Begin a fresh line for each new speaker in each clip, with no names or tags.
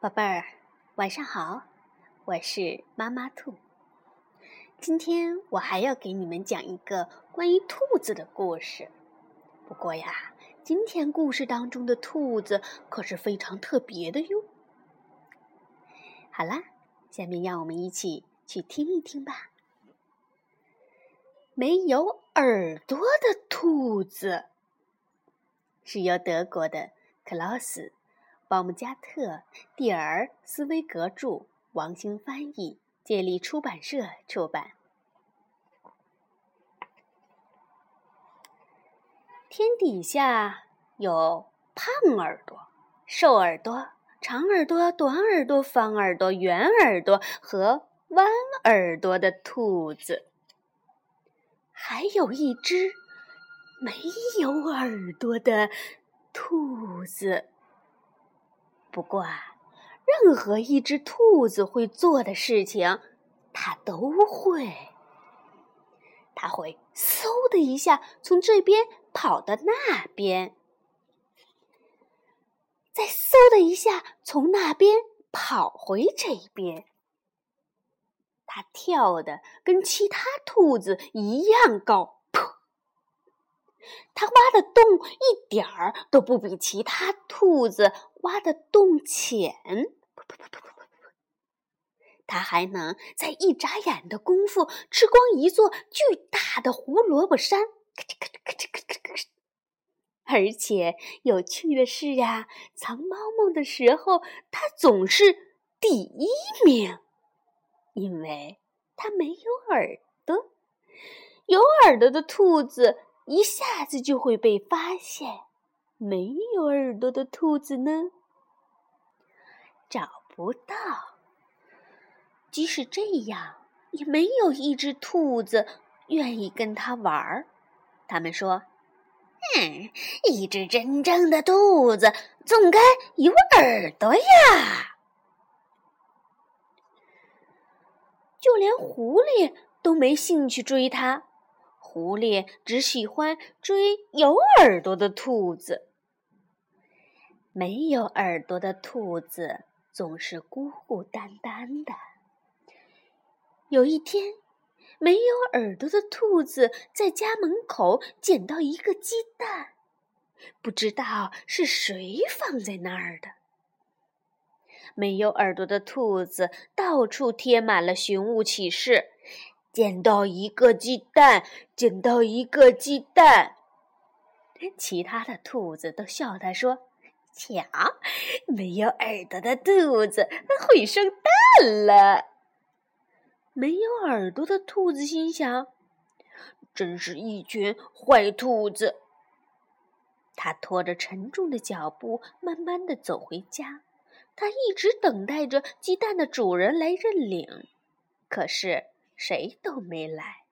宝贝儿，晚上好，我是妈妈兔。今天我还要给你们讲一个关于兔子的故事。不过呀，今天故事当中的兔子可是非常特别的哟。好啦，下面让我们一起去听一听吧。没有耳朵的兔子，是由德国的克劳斯。鲍姆加特·蒂尔斯威格著，王兴翻译，建立出版社出版。天底下有胖耳朵、瘦耳朵、长耳朵、短耳朵、方耳朵、圆耳朵和弯耳朵的兔子，还有一只没有耳朵的兔子。不过啊，任何一只兔子会做的事情，它都会。它会嗖的一下从这边跑到那边，再嗖的一下从那边跑回这边。它跳的跟其他兔子一样高。噗它挖的洞一点儿都不比其他兔子挖的洞浅。它还能在一眨眼的功夫吃光一座巨大的胡萝卜山。而且有趣的是呀，藏猫猫的时候，它总是第一名，因为它没有耳朵。有耳朵的兔子。一下子就会被发现。没有耳朵的兔子呢？找不到。即使这样，也没有一只兔子愿意跟他玩儿。他们说：“嗯，一只真正的兔子总该有耳朵呀。”就连狐狸都没兴趣追它。狐狸只喜欢追有耳朵的兔子。没有耳朵的兔子总是孤孤单单的。有一天，没有耳朵的兔子在家门口捡到一个鸡蛋，不知道是谁放在那儿的。没有耳朵的兔子到处贴满了寻物启事。捡到一个鸡蛋，捡到一个鸡蛋。其他的兔子都笑他说：“瞧，没有耳朵的兔子会生蛋了。”没有耳朵的兔子心想：“真是一群坏兔子。”他拖着沉重的脚步，慢慢的走回家。他一直等待着鸡蛋的主人来认领，可是。谁都没来，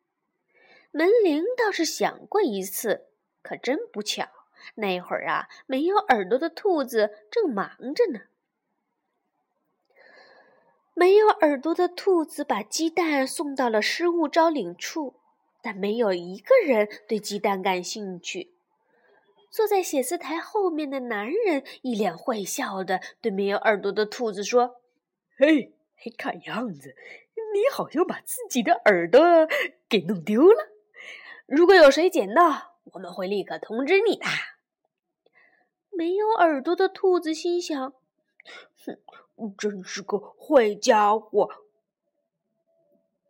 门铃倒是响过一次，可真不巧，那会儿啊，没有耳朵的兔子正忙着呢。没有耳朵的兔子把鸡蛋送到了失物招领处，但没有一个人对鸡蛋感兴趣。坐在写字台后面的男人一脸坏笑的对没有耳朵的兔子说：“
嘿，看样子。”你好像把自己的耳朵给弄丢了。
如果有谁捡到，我们会立刻通知你的。没有耳朵的兔子心想：“
哼，真是个坏家伙。”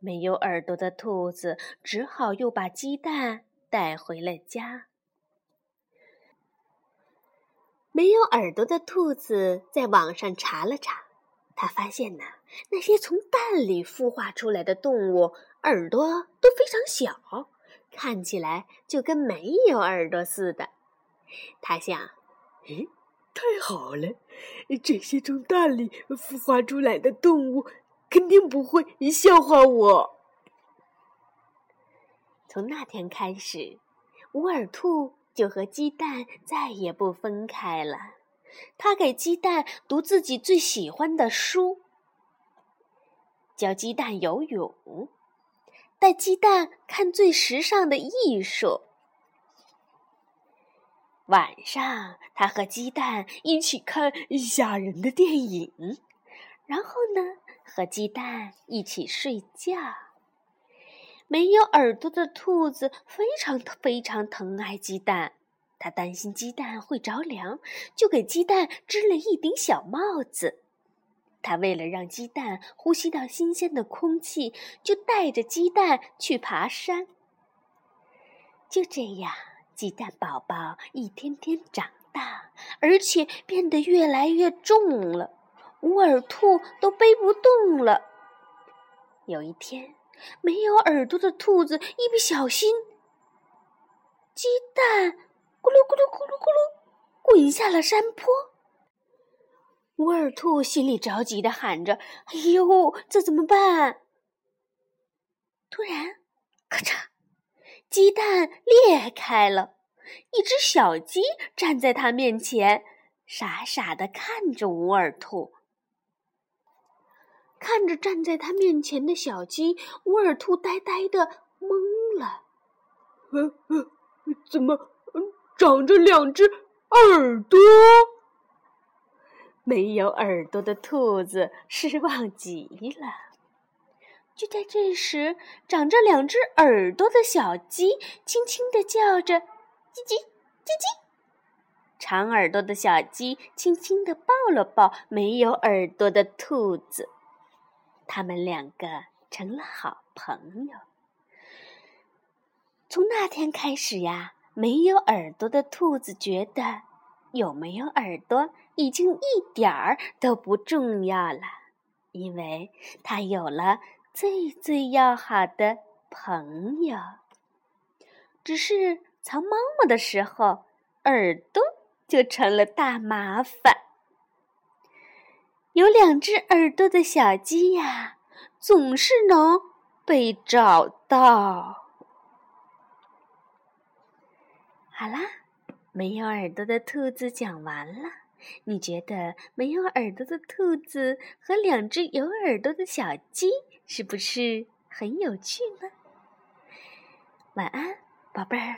没有耳朵的兔子只好又把鸡蛋带回了家。没有耳朵的兔子在网上查了查。他发现呢，那些从蛋里孵化出来的动物耳朵都非常小，看起来就跟没有耳朵似的。他想：“
咦，太好了！这些从蛋里孵化出来的动物肯定不会笑话我。”
从那天开始，无耳兔就和鸡蛋再也不分开了。他给鸡蛋读自己最喜欢的书，教鸡蛋游泳，带鸡蛋看最时尚的艺术。晚上，他和鸡蛋一起看吓人的电影，然后呢，和鸡蛋一起睡觉。没有耳朵的兔子非常非常疼爱鸡蛋，它担心鸡蛋会着凉，就给鸡蛋织了一顶小帽子。他为了让鸡蛋呼吸到新鲜的空气，就带着鸡蛋去爬山。就这样，鸡蛋宝宝一天天长大，而且变得越来越重了，无耳兔都背不动了。有一天。没有耳朵的兔子一不小心，鸡蛋咕噜咕噜咕噜咕噜滚下了山坡。乌尔兔心里着急的喊着：“哎呦，这怎么办？”突然，咔嚓，鸡蛋裂开了，一只小鸡站在它面前，傻傻的看着乌尔兔。看着站在他面前的小鸡，乌尔兔呆呆的懵了。
怎么长着两只耳朵？
没有耳朵的兔子失望极了。就在这时，长着两只耳朵的小鸡轻轻的叫着：“叽叽叽叽。”长耳朵的小鸡轻轻的抱了抱没有耳朵的兔子。他们两个成了好朋友。从那天开始呀，没有耳朵的兔子觉得有没有耳朵已经一点儿都不重要了，因为它有了最最要好的朋友。只是藏猫猫的时候，耳朵就成了大麻烦。有两只耳朵的小鸡呀，总是能被找到。好啦，没有耳朵的兔子讲完了。你觉得没有耳朵的兔子和两只有耳朵的小鸡是不是很有趣呢？晚安，宝贝儿。